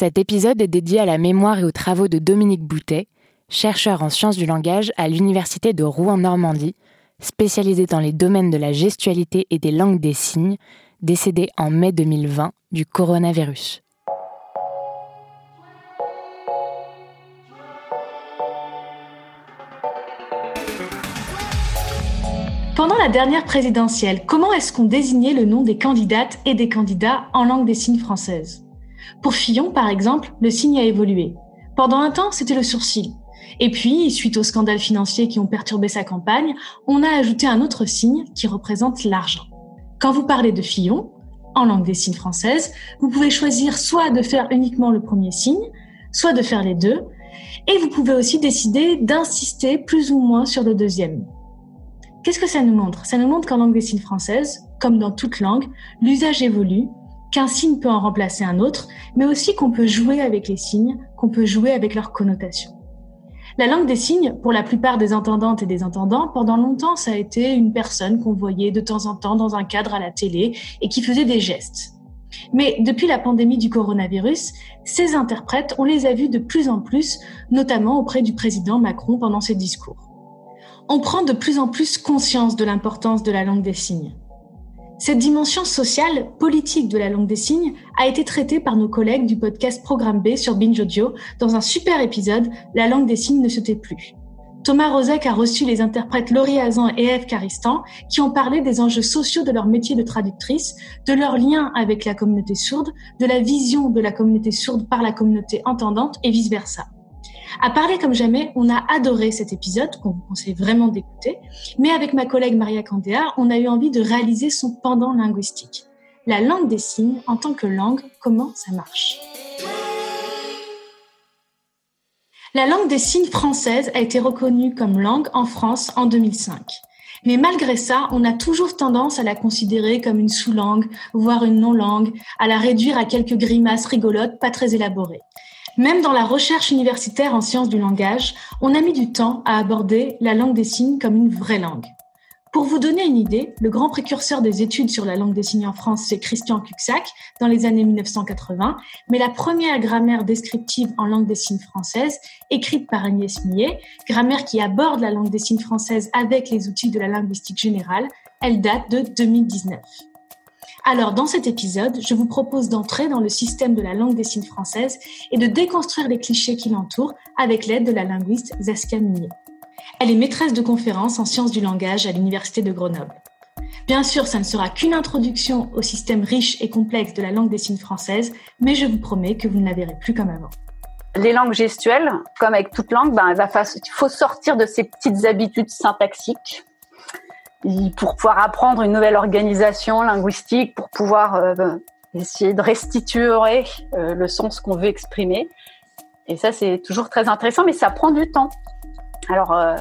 Cet épisode est dédié à la mémoire et aux travaux de Dominique Boutet, chercheur en sciences du langage à l'Université de Rouen-Normandie, spécialisé dans les domaines de la gestualité et des langues des signes, décédé en mai 2020 du coronavirus. Pendant la dernière présidentielle, comment est-ce qu'on désignait le nom des candidates et des candidats en langue des signes française Pour Fillon, par exemple, le signe a évolué. Pendant un temps, c'était le sourcil. Et puis, suite aux scandales financiers qui ont perturbé sa campagne, on a ajouté un autre signe qui représente l'argent. Quand vous parlez de Fillon, en langue des signes française, vous pouvez choisir soit de faire uniquement le premier signe, soit de faire les deux, et vous pouvez aussi décider d'insister plus ou moins sur le deuxième. Qu'est-ce que ça nous montre? Ça nous montre qu'en langue des signes française, comme dans toute langue, l'usage évolue, qu'un signe peut en remplacer un autre, mais aussi qu'on peut jouer avec les signes, qu'on peut jouer avec leurs connotations. La langue des signes, pour la plupart des entendantes et des entendants, pendant longtemps, ça a été une personne qu'on voyait de temps en temps dans un cadre à la télé et qui faisait des gestes. Mais depuis la pandémie du coronavirus, ces interprètes, on les a vus de plus en plus, notamment auprès du président Macron pendant ses discours on prend de plus en plus conscience de l'importance de la langue des signes. Cette dimension sociale, politique de la langue des signes a été traitée par nos collègues du podcast Programme B sur Binge Audio dans un super épisode La langue des signes ne se tait plus. Thomas Rozek a reçu les interprètes Laurie Hazan et Eve Caristan qui ont parlé des enjeux sociaux de leur métier de traductrice, de leur lien avec la communauté sourde, de la vision de la communauté sourde par la communauté entendante et vice-versa. À parler comme jamais, on a adoré cet épisode qu'on vous conseille vraiment d'écouter. Mais avec ma collègue Maria Candéa, on a eu envie de réaliser son pendant linguistique. La langue des signes en tant que langue, comment ça marche? La langue des signes française a été reconnue comme langue en France en 2005. Mais malgré ça, on a toujours tendance à la considérer comme une sous-langue, voire une non-langue, à la réduire à quelques grimaces rigolotes pas très élaborées. Même dans la recherche universitaire en sciences du langage, on a mis du temps à aborder la langue des signes comme une vraie langue. Pour vous donner une idée, le grand précurseur des études sur la langue des signes en France, c'est Christian Cuxac, dans les années 1980, mais la première grammaire descriptive en langue des signes française, écrite par Agnès Millet, grammaire qui aborde la langue des signes française avec les outils de la linguistique générale, elle date de 2019. Alors, dans cet épisode, je vous propose d'entrer dans le système de la langue des signes française et de déconstruire les clichés qui l'entourent avec l'aide de la linguiste Zaskia Minier. Elle est maîtresse de conférences en sciences du langage à l'Université de Grenoble. Bien sûr, ça ne sera qu'une introduction au système riche et complexe de la langue des signes française, mais je vous promets que vous ne la verrez plus comme avant. Les langues gestuelles, comme avec toute langue, ben, il faut sortir de ces petites habitudes syntaxiques pour pouvoir apprendre une nouvelle organisation linguistique, pour pouvoir euh, essayer de restituer euh, le sens qu'on veut exprimer. Et ça, c'est toujours très intéressant, mais ça prend du temps. Alors. Euh...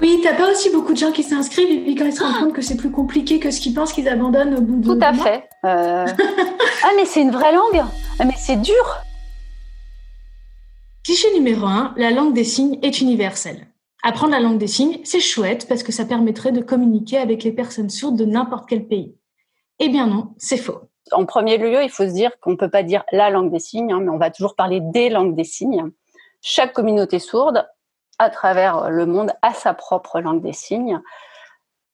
Oui, t'as pas aussi beaucoup de gens qui s'inscrivent et puis quand ils se rendent compte que c'est plus compliqué que ce qu'ils pensent, qu'ils abandonnent au bout de. Tout à fait. Euh... ah, mais c'est une vraie langue. Ah, mais c'est dur. Cliché numéro un, la langue des signes est universelle. Apprendre la langue des signes, c'est chouette parce que ça permettrait de communiquer avec les personnes sourdes de n'importe quel pays. Eh bien non, c'est faux. En premier lieu, il faut se dire qu'on ne peut pas dire la langue des signes, hein, mais on va toujours parler des langues des signes. Chaque communauté sourde, à travers le monde, a sa propre langue des signes.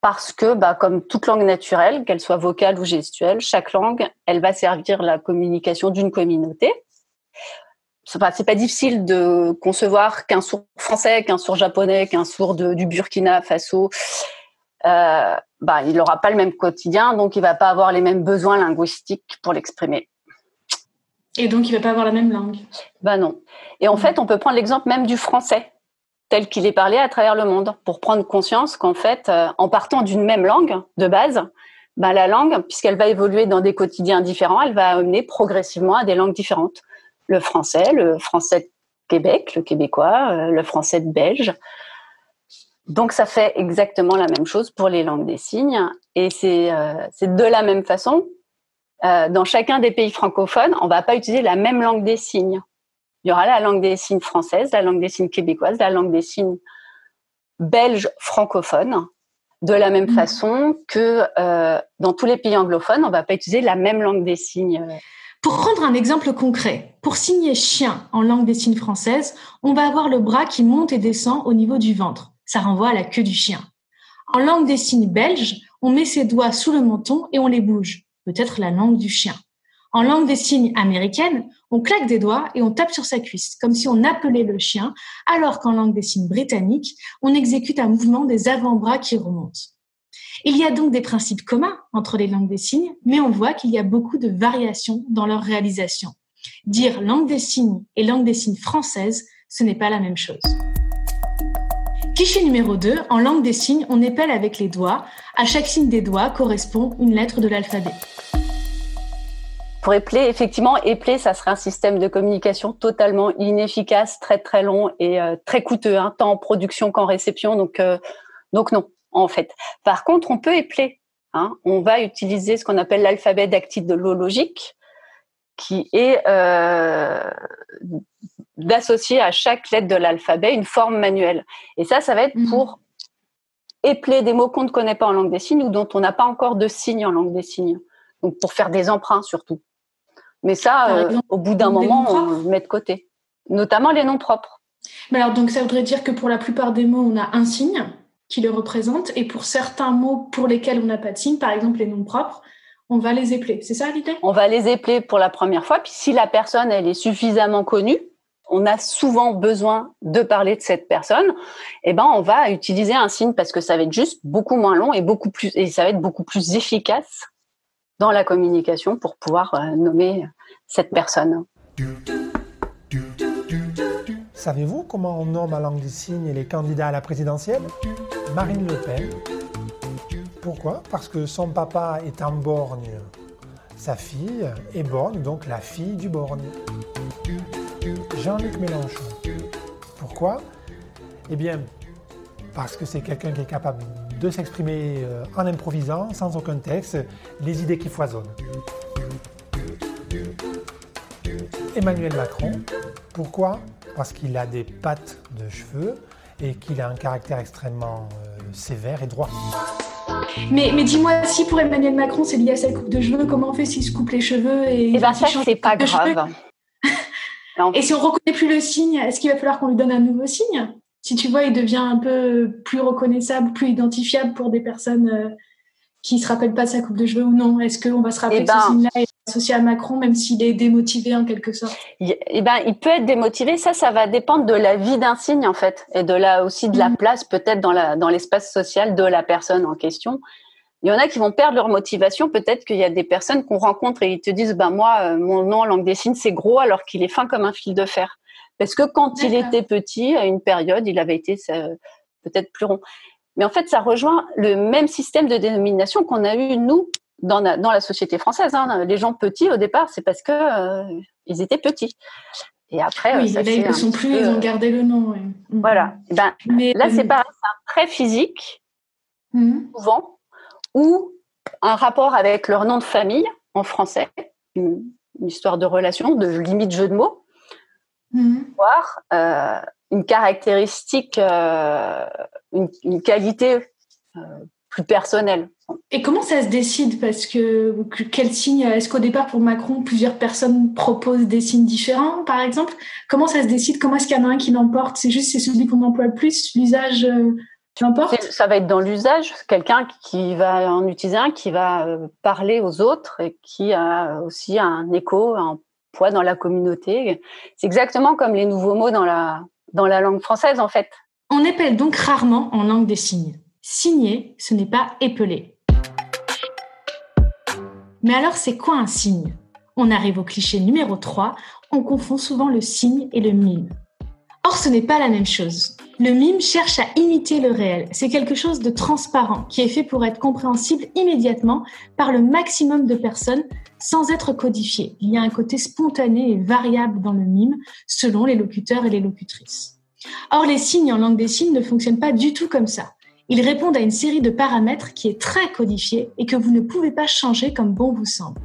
Parce que, bah, comme toute langue naturelle, qu'elle soit vocale ou gestuelle, chaque langue, elle va servir la communication d'une communauté c'est pas difficile de concevoir qu'un sourd français, qu'un sourd japonais, qu'un sourd du Burkina Faso, euh, bah, il n'aura pas le même quotidien, donc il va pas avoir les mêmes besoins linguistiques pour l'exprimer. Et donc il va pas avoir la même langue. Bah non. Et en fait, on peut prendre l'exemple même du français tel qu'il est parlé à travers le monde pour prendre conscience qu'en fait, euh, en partant d'une même langue de base, bah, la langue, puisqu'elle va évoluer dans des quotidiens différents, elle va amener progressivement à des langues différentes le français, le français de Québec, le québécois, euh, le français de Belge. Donc ça fait exactement la même chose pour les langues des signes et c'est euh, de la même façon. Euh, dans chacun des pays francophones, on va pas utiliser la même langue des signes. Il y aura la langue des signes française, la langue des signes québécoise, la langue des signes belge francophone. De la même mmh. façon que dans tous les pays anglophones, on va pas utiliser la même langue des signes Pour prendre un exemple concret, pour signer chien en langue des signes française, on va avoir le bras qui monte et descend au niveau du ventre. Ça renvoie à la queue du chien. En langue des signes belge, on met ses doigts sous le menton et on les bouge. Peut-être la langue du chien. En langue des signes américaine, on claque des doigts et on tape sur sa cuisse, comme si on appelait le chien, alors qu'en langue des signes britannique, on exécute un mouvement des avant-bras qui remontent. Il y a donc des principes communs entre les langues des signes, mais on voit qu'il y a beaucoup de variations dans leur réalisation. Dire langue des signes et langue des signes française, ce n'est pas la même chose. Cliché numéro 2, en langue des signes, on épelle avec les doigts. À chaque signe des doigts correspond une lettre de l'alphabet. Pour épeler, effectivement, épeler, ça serait un système de communication totalement inefficace, très très long et euh, très coûteux, hein, tant en production qu'en réception. Donc, euh, donc non en fait. Par contre, on peut épeler. Hein. On va utiliser ce qu'on appelle l'alphabet dactylologique, qui est euh, d'associer à chaque lettre de l'alphabet une forme manuelle. Et ça, ça va être mmh. pour épeler des mots qu'on ne connaît pas en langue des signes ou dont on n'a pas encore de signes en langue des signes. Donc pour faire des emprunts surtout. Mais ça, euh, au bout d'un moment, on le met de côté. Notamment les noms propres. Mais alors donc ça voudrait dire que pour la plupart des mots, on a un signe qui le représente. Et pour certains mots pour lesquels on n'a pas de signe, par exemple les noms propres, on va les épeler. C'est ça l'idée On va les épeler pour la première fois. Puis si la personne, elle est suffisamment connue, on a souvent besoin de parler de cette personne, eh ben on va utiliser un signe parce que ça va être juste beaucoup moins long et beaucoup plus et ça va être beaucoup plus efficace dans la communication pour pouvoir euh, nommer cette personne. Savez-vous comment on nomme à langue des signes les candidats à la présidentielle? Marine Le Pen. Pourquoi? Parce que son papa est en borgne. Sa fille est borgne, donc la fille du borgne. Jean-Luc Mélenchon. Pourquoi? Eh bien, parce que c'est quelqu'un qui est capable de s'exprimer euh, en improvisant, sans aucun texte, les idées qui foisonnent. Emmanuel Macron. Pourquoi? Parce qu'il a des pattes de cheveux et qu'il a un caractère extrêmement euh, sévère et droit. Mais, mais dis-moi, si pour Emmanuel Macron c'est lié à sa coupe de cheveux, comment on fait s'il se coupe les cheveux et, eh ben ça, c'est pas grave. et si on reconnaît plus le signe, est-ce qu'il va falloir qu'on lui donne un nouveau signe? Si tu vois, il devient un peu plus reconnaissable, plus identifiable pour des personnes euh, qui se rappellent pas de sa coupe de cheveux ou non Est-ce qu'on va se rappeler eh de ce ben, signe-là et associer à Macron, même s'il est démotivé en quelque sorte Eh ben, il peut être démotivé. Ça, ça va dépendre de la vie d'un signe en fait, et de la aussi de la mm. place peut-être dans la dans l'espace social de la personne en question. Il y en a qui vont perdre leur motivation. Peut-être qu'il y a des personnes qu'on rencontre et ils te disent, ben moi, euh, mon nom en langue des signes c'est gros, alors qu'il est fin comme un fil de fer. Parce que quand il était petit, à une période, il avait été peut-être plus rond. Mais en fait, ça rejoint le même système de dénomination qu'on a eu, nous, dans la, dans la société française. Hein. Les gens petits, au départ, c'est parce que euh, ils étaient petits. Et après, oui, ça ils ne sont plus, ils ont gardé le nom. Mm. Voilà. Eh ben, Mais, là, c'est pareil, c'est un trait physique, mm. souvent, ou un rapport avec leur nom de famille en français, une, histoire de relation, de limite jeu de mots, mm. voire euh, une caractéristique, euh, une, qualité euh, plus personnelle. Et comment ça se décide? Parce que quel signe Est-ce qu'au départ pour Macron, plusieurs personnes proposent des signes différents, par exemple? Comment ça se décide? Comment est-ce qu'il y en a un qui l'emporte? C'est juste c'est celui qu'on emploie le plus, l'usage euh, l'emporte? Ça va être dans l'usage. Quelqu'un qui va en utiliser un, qui va parler aux autres et qui a aussi un écho, un poids dans la communauté. C'est exactement comme les nouveaux mots dans la dans la langue française en fait. On épelle donc rarement en langue des signes. Signer, ce n'est pas épeler. Mais alors c'est quoi un signe? On arrive au cliché numéro 3, on confond souvent le signe et le mime. Or ce n'est pas la même chose. Le mime cherche à imiter le réel. C'est quelque chose de transparent qui est fait pour être compréhensible immédiatement par le maximum de personnes sans être codifié. Il y a un côté spontané et variable dans le mime selon les locuteurs et les locutrices. Or, les signes en langue des signes ne fonctionnent pas du tout comme ça. Ils répondent à une série de paramètres qui est très codifiée et que vous ne pouvez pas changer comme bon vous semble.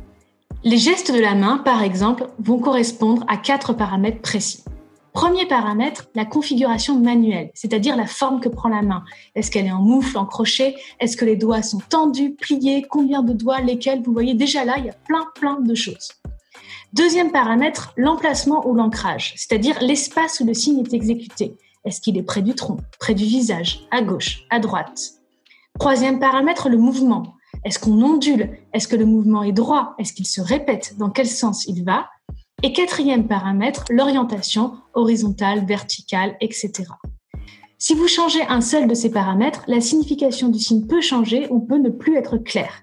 Les gestes de la main, par exemple, vont correspondre à quatre paramètres précis. Premier paramètre, la configuration manuelle, c'est-à-dire la forme que prend la main. Est-ce qu'elle est en moufle, en crochet? Est-ce que les doigts sont tendus, pliés? Combien de doigts Lesquels? Vous voyez déjà là, il y a plein, plein de choses. Deuxième paramètre, l'emplacement ou l'ancrage, c'est-à-dire l'espace où le signe est exécuté. Est-ce qu'il est près du tronc, près du visage, à gauche, à droite? Troisième paramètre, le mouvement. Est-ce qu'on ondule? Est-ce que le mouvement est droit? Est-ce qu'il se répète? Dans quel sens il va? Et quatrième paramètre, l'orientation horizontale, verticale, etc. Si vous changez un seul de ces paramètres, la signification du signe peut changer ou peut ne plus être claire.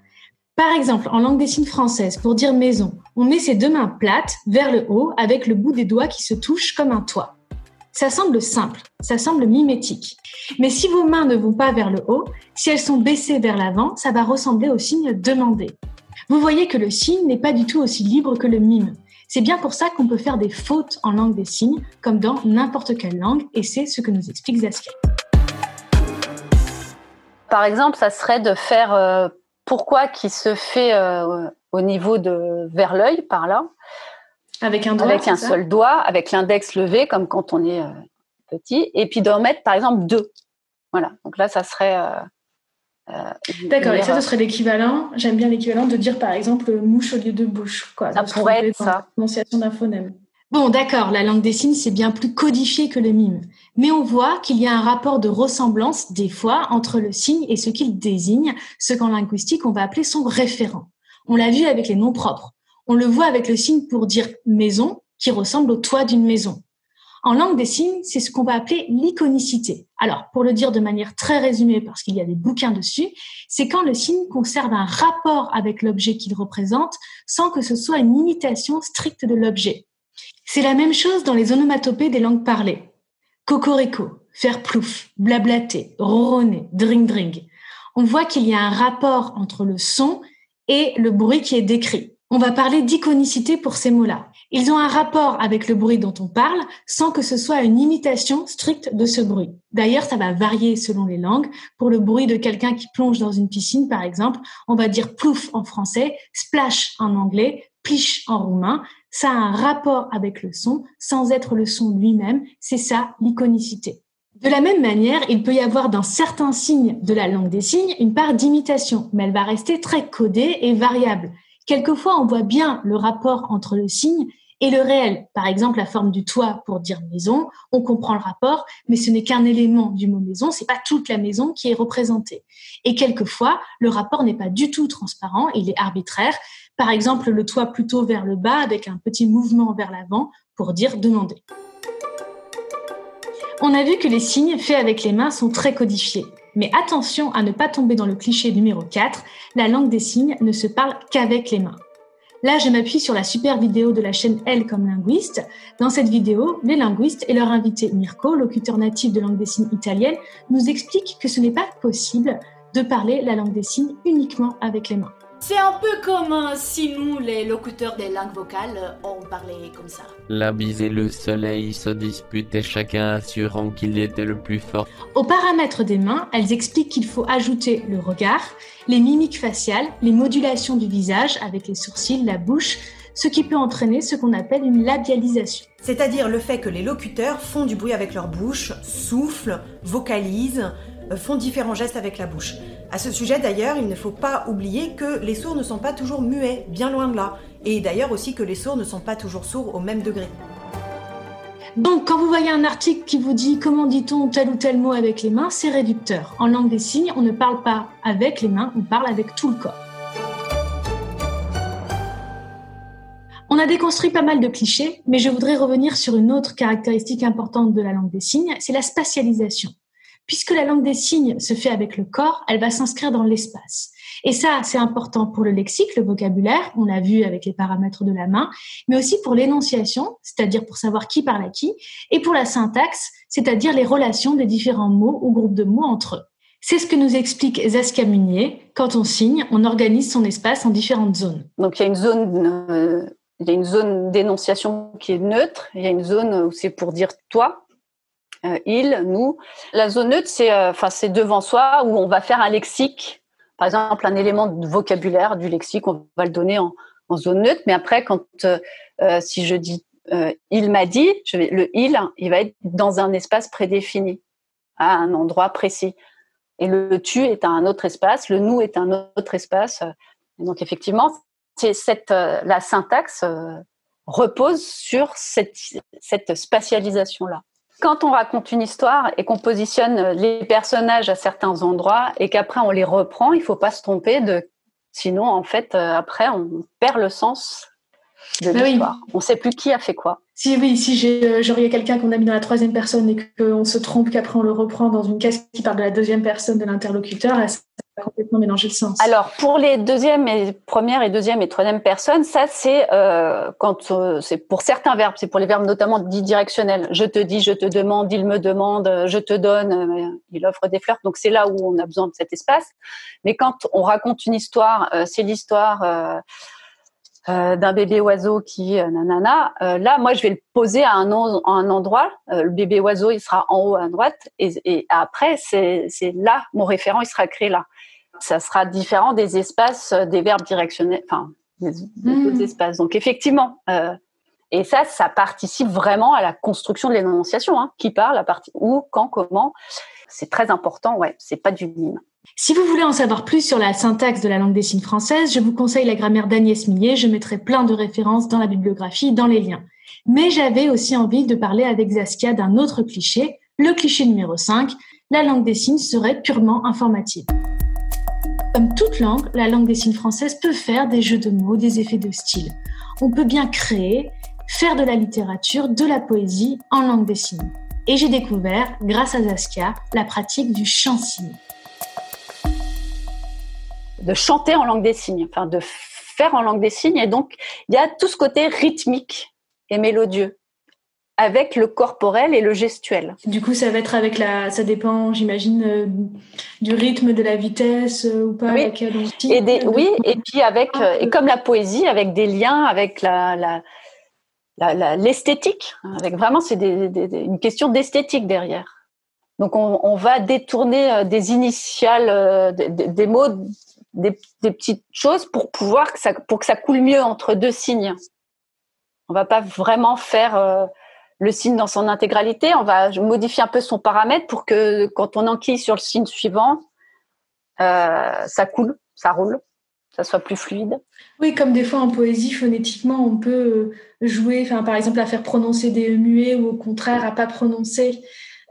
Par exemple, en langue des signes française, pour dire maison, on met ses deux mains plates vers le haut avec le bout des doigts qui se touchent comme un toit. Ça semble simple, ça semble mimétique. Mais si vos mains ne vont pas vers le haut, si elles sont baissées vers l'avant, ça va ressembler au signe demandé. Vous voyez que le signe n'est pas du tout aussi libre que le mime. C'est bien pour ça qu'on peut faire des fautes en langue des signes, comme dans n'importe quelle langue, et c'est ce que nous explique Zaskia. Par exemple, ça serait de faire euh, pourquoi qui se fait euh, au niveau de vers l'œil, par là. Avec un doigt. Avec un seul doigt, avec l'index levé, comme quand on est euh, petit, et puis d'en mettre par exemple deux. Voilà. Donc là, ça serait. D'accord, et ça, ce serait l'équivalent. J'aime bien l'équivalent de dire par exemple mouche au lieu de bouche. Quoi, ça pourrait être ça. Prononciation d'un phonème. Bon, d'accord, la langue des signes, c'est bien plus codifié que le mime. Mais on voit qu'il y a un rapport de ressemblance, des fois, entre le signe et ce qu'il désigne, ce qu'en linguistique, on va appeler son référent. On l'a vu avec les noms propres. On le voit avec le signe pour dire maison, qui ressemble au toit d'une maison. En langue des signes, c'est ce qu'on va appeler l'iconicité. Alors, pour le dire de manière très résumée, parce qu'il y a des bouquins dessus, c'est quand le signe conserve un rapport avec l'objet qu'il représente sans que ce soit une imitation stricte de l'objet. C'est la même chose dans les onomatopées des langues parlées. Cocorico, faire plouf, blablater, ronronner, dring dring. On voit qu'il y a un rapport entre le son et le bruit qui est décrit. On va parler d'iconicité pour ces mots-là. Ils ont un rapport avec le bruit dont on parle sans que ce soit une imitation stricte de ce bruit. D'ailleurs, ça va varier selon les langues. Pour le bruit de quelqu'un qui plonge dans une piscine, par exemple, on va dire plouf en français, splash en anglais, pliche en roumain, ça a un rapport avec le son sans être le son lui-même. C'est ça l'iconicité. De la même manière, il peut y avoir dans certains signes de la langue des signes une part d'imitation, mais elle va rester très codée et variable. Quelquefois, on voit bien le rapport entre le signe et le réel. Par exemple, la forme du toit pour dire maison, on comprend le rapport, mais ce n'est qu'un élément du mot maison, c'est pas toute la maison qui est représentée. Et quelquefois, le rapport n'est pas du tout transparent, il est arbitraire. Par exemple, le toit plutôt vers le bas avec un petit mouvement vers l'avant pour dire demander. On a vu que les signes faits avec les mains sont très codifiés. Mais attention à ne pas tomber dans le cliché numéro 4, la langue des signes ne se parle qu'avec les mains. Là, je m'appuie sur la super vidéo de la chaîne Elle comme linguiste. Dans cette vidéo, les linguistes et leur invité Mirko, locuteur natif de langue des signes italienne, nous expliquent que ce n'est pas possible de parler la langue des signes uniquement avec les mains. C'est un peu comme si nous, les locuteurs des langues vocales, on parlait comme ça. La bise et le soleil se disputaient chacun assurant qu'il était le plus fort. Aux paramètres des mains, elles expliquent qu'il faut ajouter le regard, les mimiques faciales, les modulations du visage avec les sourcils, la bouche, ce qui peut entraîner ce qu'on appelle une labialisation. C'est-à-dire le fait que les locuteurs font du bruit avec leur bouche, soufflent, vocalisent, euh, font différents gestes avec la bouche. À ce sujet d'ailleurs, il ne faut pas oublier que les sourds ne sont pas toujours muets, bien loin de là. Et d'ailleurs aussi que les sourds ne sont pas toujours sourds au même degré. Donc, quand vous voyez un article qui vous dit comment dit-on tel ou tel mot avec les mains, c'est réducteur. En langue des signes, on ne parle pas avec les mains, on parle avec tout le corps. On a déconstruit pas mal de clichés, mais je voudrais revenir sur une autre caractéristique importante de la langue des signes, c'est la spatialisation. Puisque la langue des signes se fait avec le corps, elle va s'inscrire dans l'espace. Et ça, c'est important pour le lexique, le vocabulaire, on l'a vu avec les paramètres de la main, mais aussi pour l'énonciation, c'est-à-dire pour savoir qui parle à qui, et pour la syntaxe, c'est-à-dire les relations des différents mots ou groupes de mots entre eux. C'est ce que nous explique Zaskia Munier. Quand on signe, on organise son espace en différentes zones. Donc il y a une zone, euh, il y a une zone d'énonciation qui est neutre. Il y a une zone où c'est pour dire toi, euh, il, nous. La zone neutre, c'est euh, enfin devant soi où on va faire un lexique, par exemple un élément de vocabulaire du lexique, on va le donner en, zone neutre. Mais après, quand euh, si je dis il m'a dit, je vais, le il, il va être dans un espace prédéfini, à un endroit précis. Et le tu est un autre espace, le nous est un autre espace. donc effectivement, c'est la syntaxe repose sur cette, cette spatialisation-là. Quand on raconte une histoire et qu'on positionne les personnages à certains endroits et qu'après on les reprend, il faut pas se tromper de sinon en fait euh, après on perd le sens de oui. l'histoire. On sait plus qui a fait quoi. Si oui, si j'ai euh, quelqu'un qu'on a mis dans la troisième personne et qu'on se trompe, qu'après on le reprend dans une case qui parle de la deuxième personne de l'interlocuteur, Alors pour les deuxième et première et deuxième et troisième personnes, ça c'est euh, quand euh, c'est pour certains verbes, c'est pour les verbes notamment dits directionnels. Je te dis, je te demande, il me demande, euh, je te donne, euh, il offre des fleurs. Donc c'est là où on a besoin de cet espace. Mais quand on raconte une histoire, euh, c'est l'histoire euh, d'un bébé oiseau qui euh, nanana. euh, là, moi, je vais le poser à un, à un endroit. Euh, le bébé oiseau, il sera en haut à droite, et, et après, c'est c'est là mon référent, il sera créé là. Ça sera différent des espaces, euh, des verbes directionnels, enfin des, des Mm. autres espaces. Donc effectivement. euh, et ça, ça participe vraiment à la construction de l'énonciation, hein, qui parle à partir où, quand, comment. C'est très important, ouais. C'est pas du mime. Si vous voulez en savoir plus sur la syntaxe de la langue des signes française, je vous conseille la grammaire d'Agnès Millet. Je mettrai plein de références dans la bibliographie, dans les liens. Mais j'avais aussi envie de parler avec Zaskia d'un autre cliché, le cliché numéro 5. La langue des signes serait purement informative. Comme toute langue, la langue des signes française peut faire des jeux de mots, des effets de style. On peut bien créer, faire de la littérature, de la poésie en langue des signes. Et j'ai découvert, grâce à Zaskia, la pratique du chant-signe. De chanter en langue des signes, enfin de faire en langue des signes. Et donc, il y a tout ce côté rythmique et mélodieux avec le corporel et le gestuel. Du coup, ça va être avec la, ça dépend, j'imagine, euh, du rythme, de la vitesse euh, ou pas. Oui. avec, euh. Et des, oui, et puis avec, et comme la poésie, avec des liens avec la, l'esthétique, avec vraiment, c'est une question d'esthétique derrière. Donc, on, on va détourner des initiales, des- des mots, des, petites choses pour pouvoir que ça, pour que ça coule mieux entre deux signes. On va pas vraiment faire euh, le signe dans son intégralité. On va modifier un peu son paramètre pour que quand on enquille sur le signe suivant, euh, ça coule, ça roule, ça soit plus fluide. Oui, comme des fois en poésie, phonétiquement, on peut jouer, par exemple, à faire prononcer des muets ou au contraire à pas prononcer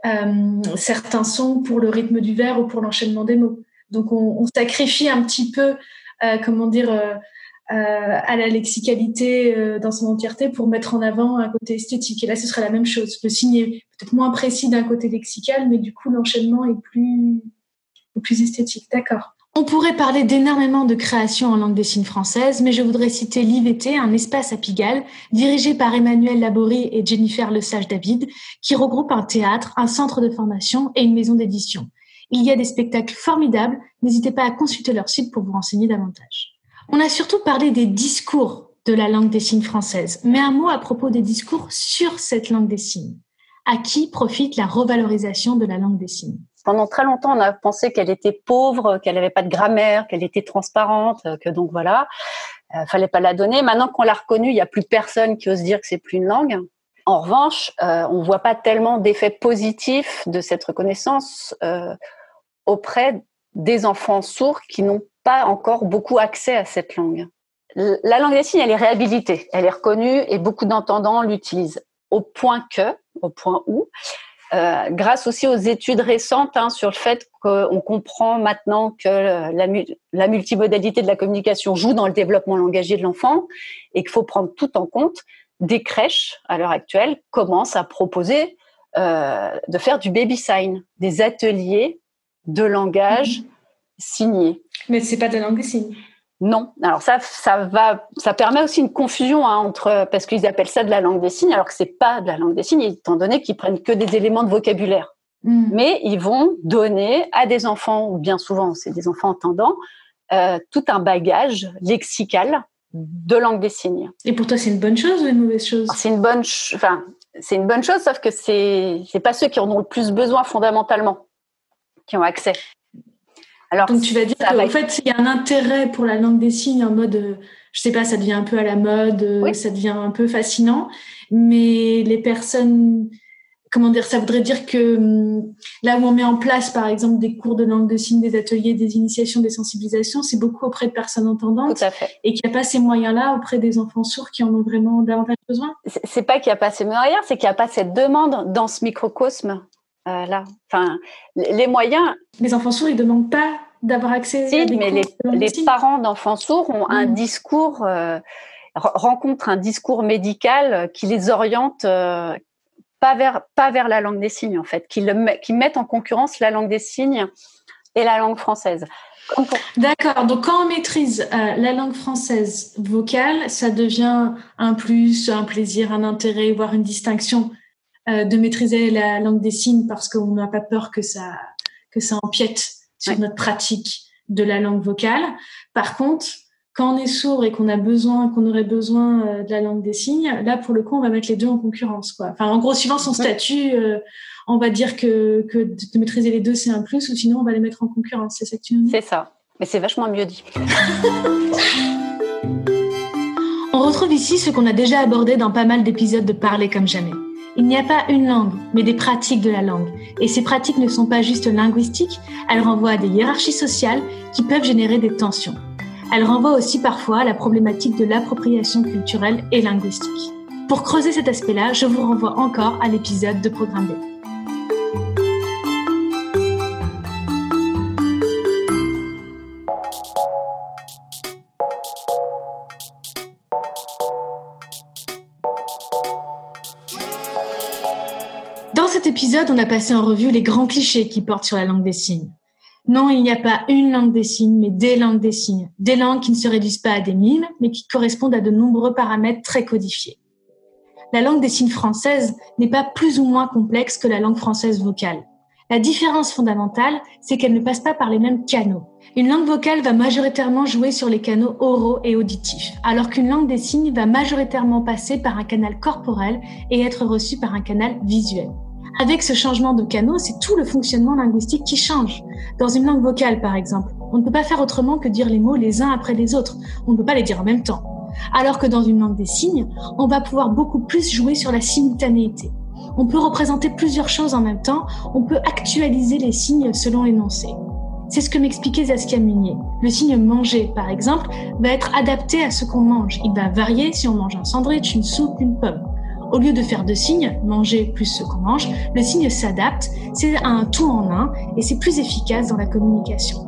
euh, certains sons pour le rythme du vers ou pour l'enchaînement des mots. Donc, on, sacrifie un petit peu, euh, comment dire, euh, euh, à la lexicalité dans son entièreté pour mettre en avant un côté esthétique. Et là, ce serait la même chose. Le signe est peut-être moins précis d'un côté lexical, mais du coup, l'enchaînement est plus, est plus esthétique. D'accord. On pourrait parler d'énormément de créations en langue des signes française, mais je voudrais citer l'IVT, un espace à Pigalle, dirigé par Emmanuel Laborie et Jennifer Lesage-David, qui regroupe un théâtre, un centre de formation et une maison d'édition. Il y a des spectacles formidables, n'hésitez pas à consulter leur site pour vous renseigner davantage. On a surtout parlé des discours de la langue des signes française, mais un mot à propos des discours sur cette langue des signes. À qui profite la revalorisation de la langue des signes? Pendant très longtemps, on a pensé qu'elle était pauvre, qu'elle n'avait pas de grammaire, qu'elle était transparente, que donc voilà, euh, fallait pas la donner. Maintenant qu'on l'a reconnue, il y a plus personne qui ose dire que c'est plus une langue. En revanche, euh, on voit pas tellement d'effets positifs de cette reconnaissance euh, auprès des enfants sourds qui n'ont pas encore beaucoup accès à cette langue. La langue des signes, elle est réhabilitée, elle est reconnue et beaucoup d'entendants l'utilisent. Au point que, au point où, euh, grâce aussi aux études récentes hein, sur le fait qu'on comprend maintenant que la, mu- la multimodalité de la communication joue dans le développement langagier de l'enfant et qu'il faut prendre tout en compte, des crèches, à l'heure actuelle, commencent à proposer euh, de faire du baby sign, des ateliers de langage signés. Mais c'est pas de la langue des signes. Non. Alors ça, ça va, ça permet aussi une confusion hein, entre parce qu'ils appellent ça de la langue des signes, alors que c'est pas de la langue des signes, étant donné qu'ils prennent que des éléments de vocabulaire. Mm. Mais ils vont donner à des enfants, ou bien souvent c'est des enfants entendants, euh, tout un bagage lexical de langue des signes. Et pour toi, c'est une bonne chose ou une mauvaise chose? C'est une bonne, enfin, c'est une bonne chose, sauf que c'est c'est pas ceux qui en ont le plus besoin fondamentalement qui ont accès. Alors Donc tu vas dire qu'en va fait, il y a un intérêt pour la langue des signes en mode, euh, je sais pas, ça devient un peu à la mode, euh, Oui. ça devient un peu fascinant, mais les personnes comment dire, ça voudrait dire que hum, là où on met en place, par exemple, des cours de langue de signes, des ateliers, des initiations, des sensibilisations, c'est beaucoup auprès de personnes entendantes. Tout à fait. Et qu'il n'y a pas ces moyens-là auprès des enfants sourds qui en ont vraiment davantage besoin. C'est pas qu'il n'y a pas ces moyens, c'est qu'il n'y a pas cette demande dans ce microcosme. Euh, là, enfin, les moyens. Les enfants sourds, ils demandent pas d'avoir accès. Si, mais les, les parents d'enfants sourds ont un mmh. discours, euh, rencontrent un discours médical qui les oriente, euh, pas vers, pas vers la langue des signes, en fait, qui, le, qui mettent en concurrence la langue des signes et la langue française. D'accord. Donc, quand on maîtrise euh, la langue française vocale, ça devient un plus, un plaisir, un intérêt, voire une distinction euh, de maîtriser la langue des signes parce qu'on n'a pas peur que ça, que ça empiète sur notre pratique de la langue vocale. Par contre, quand on est sourd et qu'on a besoin, qu'on aurait besoin euh, de la langue des signes, là pour le coup, on va mettre les deux en concurrence, quoi. Enfin, en gros, suivant son statut, euh, on va dire que, que de maîtriser les deux c'est un plus, ou sinon on va les mettre en concurrence. C'est ça que tu C'est ça. Mais c'est vachement mieux dit. on retrouve ici ce qu'on a déjà abordé dans pas mal d'épisodes de Parler comme jamais. Il n'y a pas une langue, mais des pratiques de la langue. Et ces pratiques ne sont pas juste linguistiques, elles renvoient à des hiérarchies sociales qui peuvent générer des tensions. Elle renvoie aussi parfois à la problématique de l'appropriation culturelle et linguistique. Pour creuser cet aspect-là, je vous renvoie encore à l'épisode de Programme B. épisode, on a passé en revue les grands clichés qui portent sur la langue des signes. Non, il n'y a pas une langue des signes, mais des langues des signes. Des langues qui ne se réduisent pas à des mimes, mais qui correspondent à de nombreux paramètres très codifiés. La langue des signes française n'est pas plus ou moins complexe que la langue française vocale. La différence fondamentale, c'est qu'elle ne passe pas par les mêmes canaux. Une langue vocale va majoritairement jouer sur les canaux oraux et auditifs, alors qu'une langue des signes va majoritairement passer par un canal corporel et être reçue par un canal visuel. Avec ce changement de canaux, c'est tout le fonctionnement linguistique qui change. Dans une langue vocale, par exemple, on ne peut pas faire autrement que dire les mots les uns après les autres. On ne peut pas les dire en même temps. Alors que dans une langue des signes, on va pouvoir beaucoup plus jouer sur la simultanéité. On peut représenter plusieurs choses en même temps, on peut actualiser les signes selon l'énoncé. C'est ce que m'expliquait Zaskia Munier. Le signe manger, par exemple, va être adapté à ce qu'on mange. Il va varier si on mange un sandwich, une soupe, une pomme. Au lieu de faire deux signes, manger plus ce qu'on mange, le signe s'adapte, c'est un tout en un et c'est plus efficace dans la communication.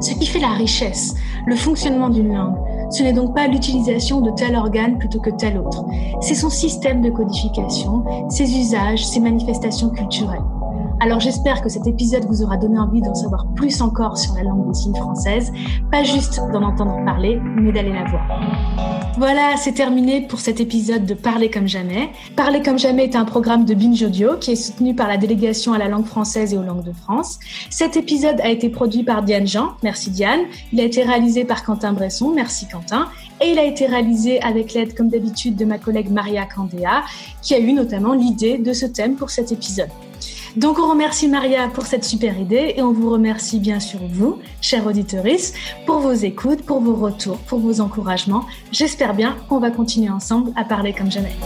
Ce qui fait la richesse, le fonctionnement d'une langue, ce n'est donc pas l'utilisation de tel organe plutôt que tel autre, c'est son système de codification, ses usages, ses manifestations culturelles. Alors j'espère que cet épisode vous aura donné envie d'en savoir plus encore sur la langue des signes française, pas juste d'en entendre parler, mais d'aller la voir. Voilà, c'est terminé pour cet épisode de Parler comme jamais. Parler comme jamais est un programme de Binge Audio qui est soutenu par la délégation à la langue française et aux langues de France. Cet épisode a été produit par Diane Jean, merci Diane. Il a été réalisé par Quentin Bresson, merci Quentin. Et il a été réalisé avec l'aide, comme d'habitude, de ma collègue Maria Candéa, qui a eu notamment l'idée de ce thème pour cet épisode. Donc on remercie Maria pour cette super idée et on vous remercie bien sûr vous, chers auditeurs, pour vos écoutes, pour vos retours, pour vos encouragements. J'espère bien qu'on va continuer ensemble à parler comme jamais.